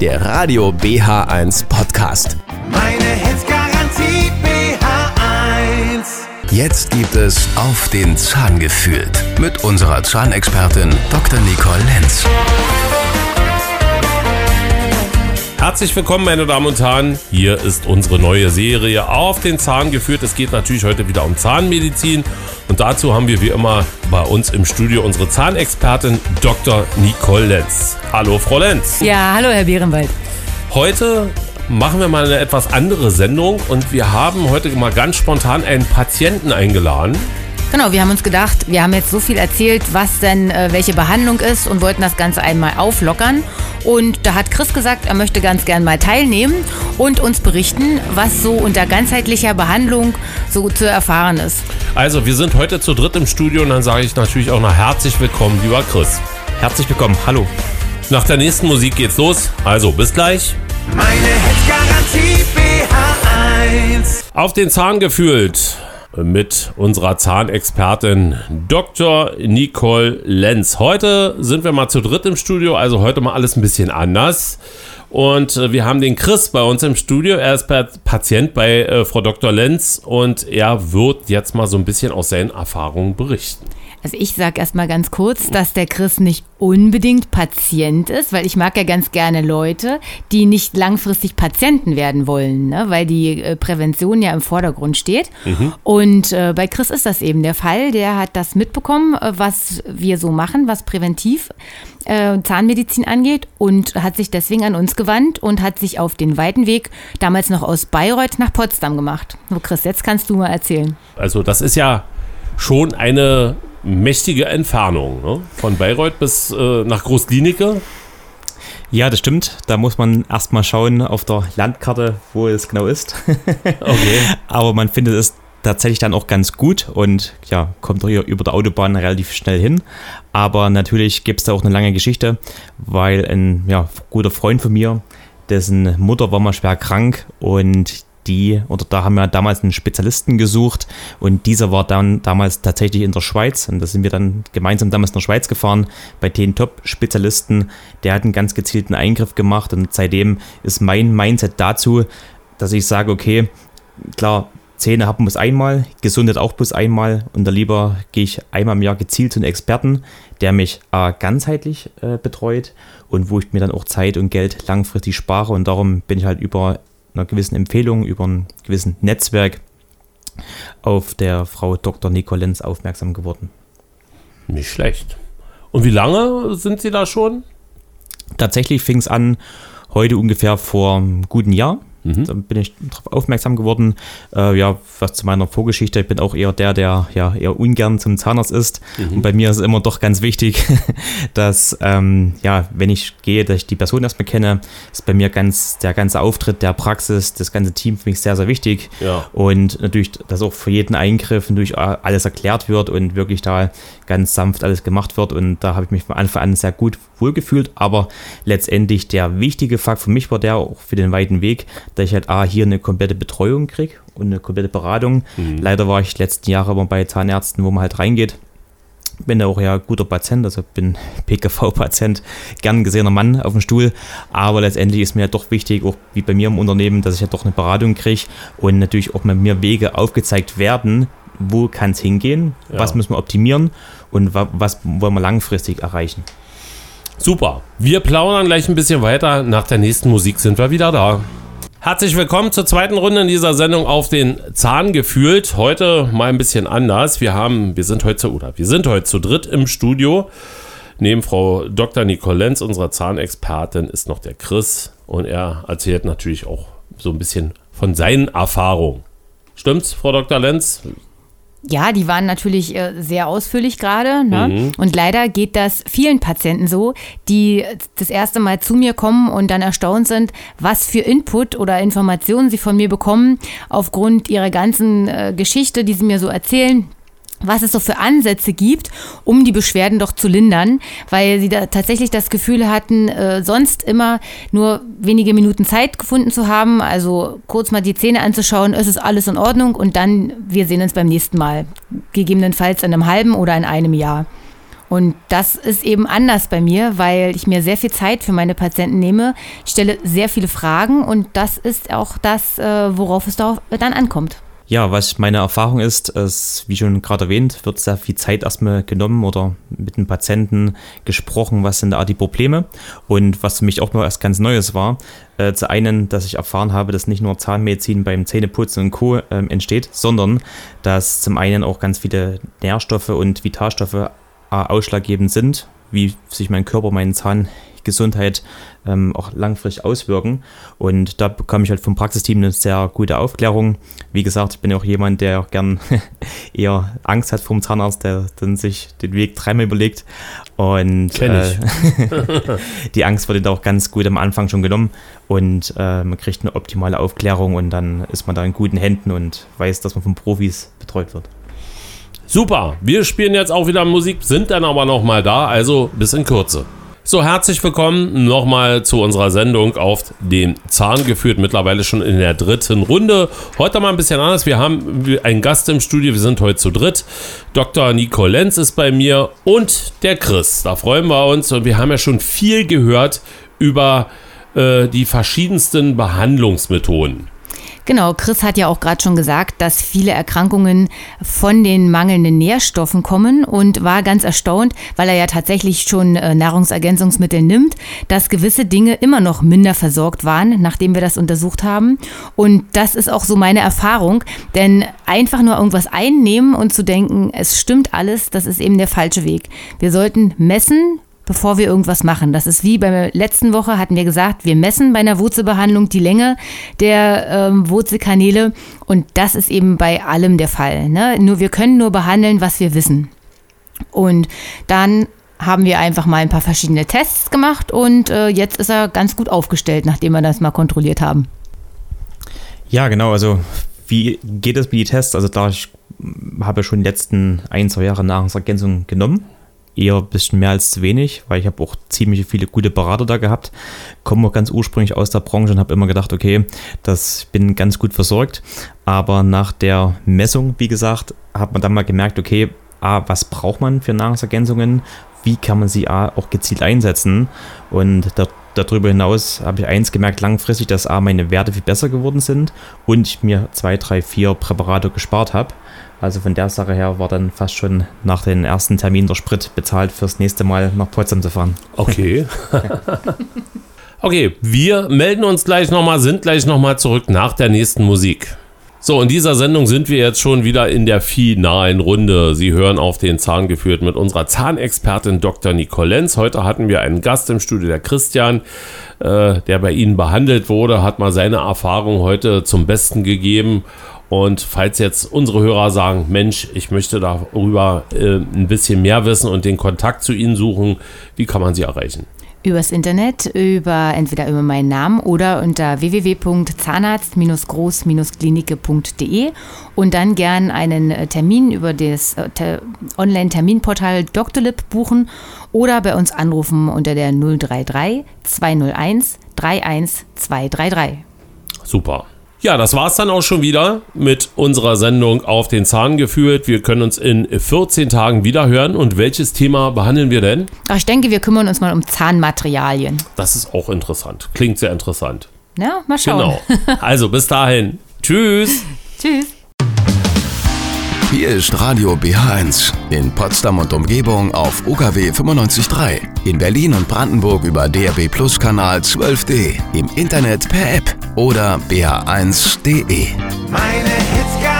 der Radio BH1 Podcast. Meine Hitzgarantie BH1. Jetzt gibt es auf den Zahn gefühlt mit unserer Zahnexpertin Dr. Nicole Lenz. Herzlich willkommen, meine Damen und Herren. Hier ist unsere neue Serie auf den Zahn geführt. Es geht natürlich heute wieder um Zahnmedizin. Und dazu haben wir wie immer bei uns im Studio unsere Zahnexpertin Dr. Nicole Lenz. Hallo, Frau Lenz. Ja, hallo, Herr Bärenwald. Heute machen wir mal eine etwas andere Sendung und wir haben heute mal ganz spontan einen Patienten eingeladen. Genau, wir haben uns gedacht, wir haben jetzt so viel erzählt, was denn äh, welche Behandlung ist und wollten das Ganze einmal auflockern. Und da hat Chris gesagt, er möchte ganz gern mal teilnehmen und uns berichten, was so unter ganzheitlicher Behandlung so zu erfahren ist. Also, wir sind heute zu dritt im Studio und dann sage ich natürlich auch noch herzlich willkommen, lieber Chris. Herzlich willkommen, hallo. Nach der nächsten Musik geht's los. Also, bis gleich. Meine Hitzgarantie BH1. Auf den Zahn gefühlt mit unserer Zahnexpertin Dr. Nicole Lenz. Heute sind wir mal zu dritt im Studio, also heute mal alles ein bisschen anders. Und äh, wir haben den Chris bei uns im Studio. Er ist Pa- Patient bei äh, Frau Dr. Lenz und er wird jetzt mal so ein bisschen aus seinen Erfahrungen berichten. Also ich sage erstmal ganz kurz, dass der Chris nicht unbedingt Patient ist, weil ich mag ja ganz gerne Leute, die nicht langfristig Patienten werden wollen, ne? weil die äh, Prävention ja im Vordergrund steht. Und äh, bei Chris ist das eben der Fall. Der hat das mitbekommen, äh, was wir so machen, was präventiv äh, Zahnmedizin angeht und hat sich deswegen an uns gewandt und hat sich auf den weiten Weg damals noch aus Bayreuth nach Potsdam gemacht. So Chris, jetzt kannst du mal erzählen. Also das ist ja schon eine mächtige Entfernung. Ne? Von Bayreuth bis äh, nach Großklinike. Ja, das stimmt. Da muss man erstmal schauen auf der Landkarte, wo es genau ist. Okay. Aber man findet es tatsächlich dann auch ganz gut und ja, kommt hier über der Autobahn relativ schnell hin. Aber natürlich gibt es da auch eine lange Geschichte, weil ein ja, guter Freund von mir, dessen Mutter war mal schwer krank und die, oder da haben wir damals einen Spezialisten gesucht und dieser war dann damals tatsächlich in der Schweiz und da sind wir dann gemeinsam damals in der Schweiz gefahren bei den Top-Spezialisten. Der hat einen ganz gezielten Eingriff gemacht und seitdem ist mein Mindset dazu, dass ich sage, okay, klar, Zähne haben muss einmal, Gesundheit auch bloß einmal und da lieber gehe ich einmal im Jahr gezielt zu einem Experten, der mich äh, ganzheitlich äh, betreut und wo ich mir dann auch Zeit und Geld langfristig spare und darum bin ich halt über einer gewissen Empfehlung, über ein gewissen Netzwerk auf der Frau Dr. Nicole Lenz aufmerksam geworden. Nicht schlecht. Und wie lange sind Sie da schon? Tatsächlich fing es an heute ungefähr vor einem guten Jahr. Da bin ich darauf aufmerksam geworden. Äh, ja, was zu meiner Vorgeschichte. Ich bin auch eher der, der ja eher ungern zum Zahnarzt ist. Und bei mir ist es immer doch ganz wichtig, dass, ähm, ja, wenn ich gehe, dass ich die Person erstmal kenne, ist bei mir ganz der ganze Auftritt der Praxis, das ganze Team für mich sehr, sehr wichtig. Ja. Und natürlich, dass auch für jeden Eingriff natürlich alles erklärt wird und wirklich da ganz sanft alles gemacht wird. Und da habe ich mich von Anfang an sehr gut wohlgefühlt. Aber letztendlich der wichtige Fakt für mich war der auch für den weiten Weg, dass ich halt A, hier eine komplette Betreuung kriege und eine komplette Beratung. Leider war ich die letzten Jahre immer bei Zahnärzten, wo man halt reingeht. Bin da auch ja guter Patient, also bin PKV-Patient, gern gesehener Mann auf dem Stuhl. Aber letztendlich ist mir ja doch wichtig, auch wie bei mir im Unternehmen, dass ich ja doch eine Beratung kriege und natürlich auch mit mir Wege aufgezeigt werden, wo kann es hingehen, was Ja. müssen wir optimieren und wa was wollen wir langfristig erreichen. Super. Wir plaudern gleich ein bisschen weiter. Nach der nächsten Musik sind wir wieder da. Herzlich willkommen zur zweiten Runde in dieser Sendung auf den Zahn gefühlt. Heute mal ein bisschen anders. Wir haben, wir sind heute zu, oder wir sind heute zu dritt im Studio. Neben Frau Dr. Nicole Lenz, unserer Zahnexpertin, ist noch der Chris und er erzählt natürlich auch so ein bisschen von seinen Erfahrungen. Stimmt's, Frau Dr. Lenz? Ja, die waren natürlich äh, sehr ausführlich gerade. Ne? Und leider geht das vielen Patienten so, die das erste Mal zu mir kommen und dann erstaunt sind, was für Input oder Informationen sie von mir bekommen aufgrund ihrer ganzen äh, Geschichte, die sie mir so erzählen was es so für Ansätze gibt, um die Beschwerden doch zu lindern, weil sie da tatsächlich das Gefühl hatten, äh, sonst immer nur wenige Minuten Zeit gefunden zu haben, also kurz mal die Zähne anzuschauen, es ist alles in Ordnung und dann wir sehen uns beim nächsten Mal, gegebenenfalls in einem halben oder in einem Jahr. Und das ist eben anders bei mir, weil ich mir sehr viel Zeit für meine Patienten nehme. Stelle sehr viele Fragen und das ist auch das, äh, worauf es dann ankommt. Ja, was meine Erfahrung ist, ist, wie schon gerade erwähnt, wird sehr viel Zeit erstmal genommen oder mit dem Patienten gesprochen, was sind da die Probleme. Und was für mich auch noch erst ganz Neues war, äh, zu einen, dass ich erfahren habe, dass nicht nur Zahnmedizin beim Zähneputzen und Co. Äh, entsteht, sondern dass zum einen auch ganz viele Nährstoffe und Vitalstoffe äh, ausschlaggebend sind, wie sich mein Körper, meinen Zahn Gesundheit ähm, auch langfristig auswirken. Und da bekomme ich halt vom Praxisteam eine sehr gute Aufklärung. Wie gesagt, ich bin auch jemand, der gern eher Angst hat vom Zahnarzt, der dann sich den Weg dreimal überlegt. Und äh, die Angst wurde da auch ganz gut am Anfang schon genommen. Und äh, man kriegt eine optimale Aufklärung und dann ist man da in guten Händen und weiß, dass man von Profis betreut wird. Super, wir spielen jetzt auch wieder Musik, sind dann aber noch mal da, also bis in Kürze. So, herzlich willkommen nochmal zu unserer Sendung auf den Zahn geführt. Mittlerweile schon in der dritten Runde. Heute mal ein bisschen anders. Wir haben einen Gast im Studio. Wir sind heute zu dritt. Dr. Nico Lenz ist bei mir und der Chris. Da freuen wir uns. Und wir haben ja schon viel gehört über äh, die verschiedensten Behandlungsmethoden. Genau, Chris hat ja auch gerade schon gesagt, dass viele Erkrankungen von den mangelnden Nährstoffen kommen und war ganz erstaunt, weil er ja tatsächlich schon äh, Nahrungsergänzungsmittel nimmt, dass gewisse Dinge immer noch minder versorgt waren, nachdem wir das untersucht haben. Und das ist auch so meine Erfahrung, denn einfach nur irgendwas einnehmen und zu denken, es stimmt alles, das ist eben der falsche Weg. Wir sollten messen, bevor wir irgendwas machen. Das ist wie bei der letzten Woche hatten wir gesagt, wir messen bei einer Wurzelbehandlung die Länge der ähm, Wurzelkanäle und das ist eben bei allem der Fall. Ne? Nur wir können nur behandeln, was wir wissen. Und dann haben wir einfach mal ein paar verschiedene Tests gemacht und äh, jetzt ist er ganz gut aufgestellt, nachdem wir das mal kontrolliert haben. Ja, genau. Also wie geht es mit den Tests? Also da ich habe schon die letzten ein, zwei Jahre Nahrungsergänzung genommen eher ein bisschen mehr als zu wenig, weil ich habe auch ziemlich viele gute Berater da gehabt, komme auch ganz ursprünglich aus der Branche und habe immer gedacht, okay, das bin ganz gut versorgt. Aber nach der Messung, wie gesagt, hat man dann mal gemerkt, okay, A, was braucht man für Nahrungsergänzungen? Wie kann man sie A, auch gezielt einsetzen? Und da, darüber hinaus habe ich eins gemerkt, langfristig, dass A, meine Werte viel besser geworden sind und ich mir zwei, drei, vier Präparate gespart habe. Also von der Sache her war dann fast schon nach dem ersten Termin der Sprit bezahlt fürs nächste Mal nach Potsdam zu fahren. Okay. okay, wir melden uns gleich nochmal, sind gleich nochmal zurück nach der nächsten Musik. So, in dieser Sendung sind wir jetzt schon wieder in der finalen Runde. Sie hören auf den Zahn geführt mit unserer Zahnexpertin Dr. Nicole Lenz. Heute hatten wir einen Gast im Studio, der Christian, äh, der bei Ihnen behandelt wurde, hat mal seine Erfahrung heute zum Besten gegeben und falls jetzt unsere Hörer sagen, Mensch, ich möchte darüber äh, ein bisschen mehr wissen und den Kontakt zu Ihnen suchen, wie kann man Sie erreichen? Übers Internet, über entweder über meinen Namen oder unter www.zahnarzt-groß-klinike.de und dann gern einen äh, Termin über das äh, Online-Terminportal Doctolib buchen oder bei uns anrufen unter der 033 201 31233. Super. Ja, das war's dann auch schon wieder mit unserer Sendung auf den Zahn gefühlt. Wir können uns in 14 Tagen wieder hören. Und welches Thema behandeln wir denn? Ach, ich denke, wir kümmern uns mal um Zahnmaterialien. Das ist auch interessant. Klingt sehr interessant. Ja, mal schauen. Genau. Also bis dahin. Tschüss. Tschüss. Hier ist Radio BH1 in Potsdam und Umgebung auf UKW 95.3, in Berlin und Brandenburg über DRB Plus Kanal 12D, im Internet per App oder bh1.de. Meine Hits